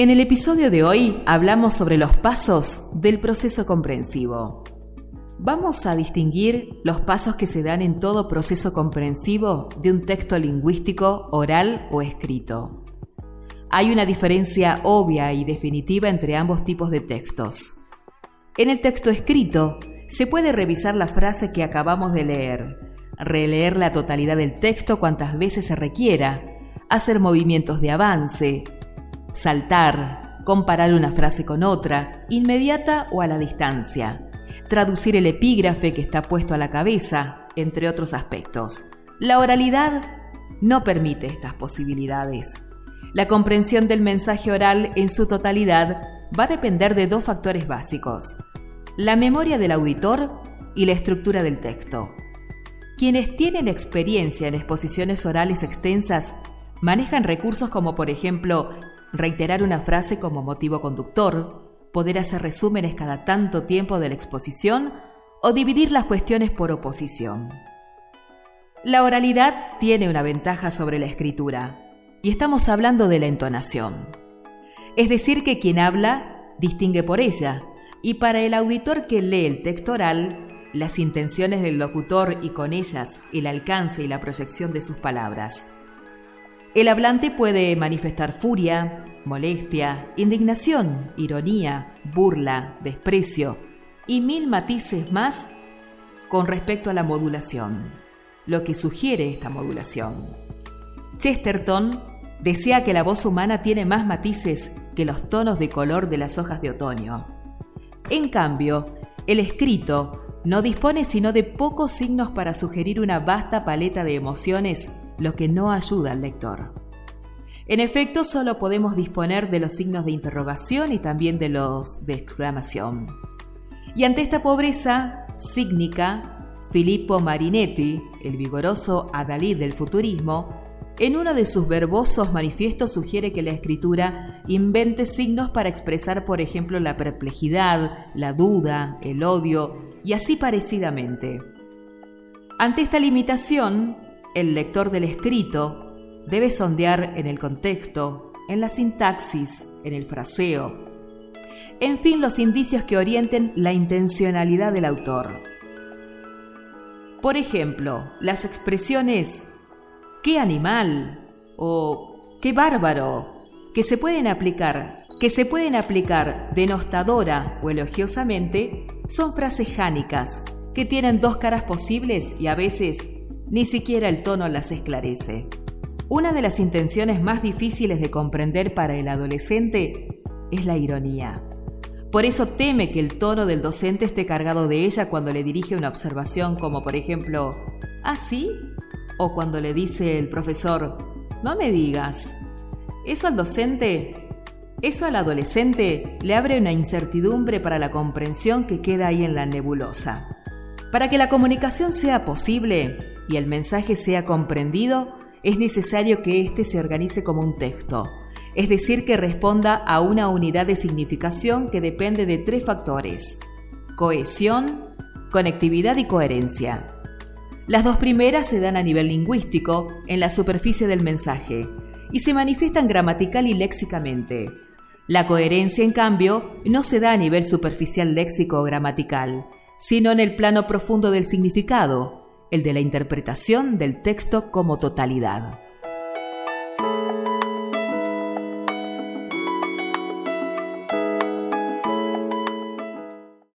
En el episodio de hoy hablamos sobre los pasos del proceso comprensivo. Vamos a distinguir los pasos que se dan en todo proceso comprensivo de un texto lingüístico oral o escrito. Hay una diferencia obvia y definitiva entre ambos tipos de textos. En el texto escrito se puede revisar la frase que acabamos de leer, releer la totalidad del texto cuantas veces se requiera, hacer movimientos de avance, saltar, comparar una frase con otra, inmediata o a la distancia, traducir el epígrafe que está puesto a la cabeza, entre otros aspectos. La oralidad no permite estas posibilidades. La comprensión del mensaje oral en su totalidad va a depender de dos factores básicos, la memoria del auditor y la estructura del texto. Quienes tienen experiencia en exposiciones orales extensas manejan recursos como por ejemplo reiterar una frase como motivo conductor, poder hacer resúmenes cada tanto tiempo de la exposición o dividir las cuestiones por oposición. La oralidad tiene una ventaja sobre la escritura, y estamos hablando de la entonación. Es decir, que quien habla distingue por ella, y para el auditor que lee el texto las intenciones del locutor y con ellas el alcance y la proyección de sus palabras. El hablante puede manifestar furia, molestia, indignación, ironía, burla, desprecio y mil matices más con respecto a la modulación, lo que sugiere esta modulación. Chesterton decía que la voz humana tiene más matices que los tonos de color de las hojas de otoño. En cambio, el escrito no dispone sino de pocos signos para sugerir una vasta paleta de emociones, lo que no ayuda al lector. En efecto, solo podemos disponer de los signos de interrogación y también de los de exclamación. Y ante esta pobreza sígnica, Filippo Marinetti, el vigoroso adalid del futurismo, en uno de sus verbosos manifiestos sugiere que la escritura invente signos para expresar, por ejemplo, la perplejidad, la duda, el odio y así parecidamente. Ante esta limitación, el lector del escrito debe sondear en el contexto, en la sintaxis, en el fraseo, en fin, los indicios que orienten la intencionalidad del autor. Por ejemplo, las expresiones qué animal o qué bárbaro que se pueden aplicar, que se pueden aplicar denostadora o elogiosamente, son frases jánicas que tienen dos caras posibles y a veces ni siquiera el tono las esclarece. Una de las intenciones más difíciles de comprender para el adolescente es la ironía. Por eso teme que el tono del docente esté cargado de ella cuando le dirige una observación como por ejemplo, ¿ah sí? O cuando le dice el profesor, no me digas. Eso al docente, eso al adolescente le abre una incertidumbre para la comprensión que queda ahí en la nebulosa. Para que la comunicación sea posible y el mensaje sea comprendido, es necesario que éste se organice como un texto, es decir, que responda a una unidad de significación que depende de tres factores, cohesión, conectividad y coherencia. Las dos primeras se dan a nivel lingüístico, en la superficie del mensaje, y se manifiestan gramatical y léxicamente. La coherencia, en cambio, no se da a nivel superficial léxico o gramatical, sino en el plano profundo del significado, el de la interpretación del texto como totalidad.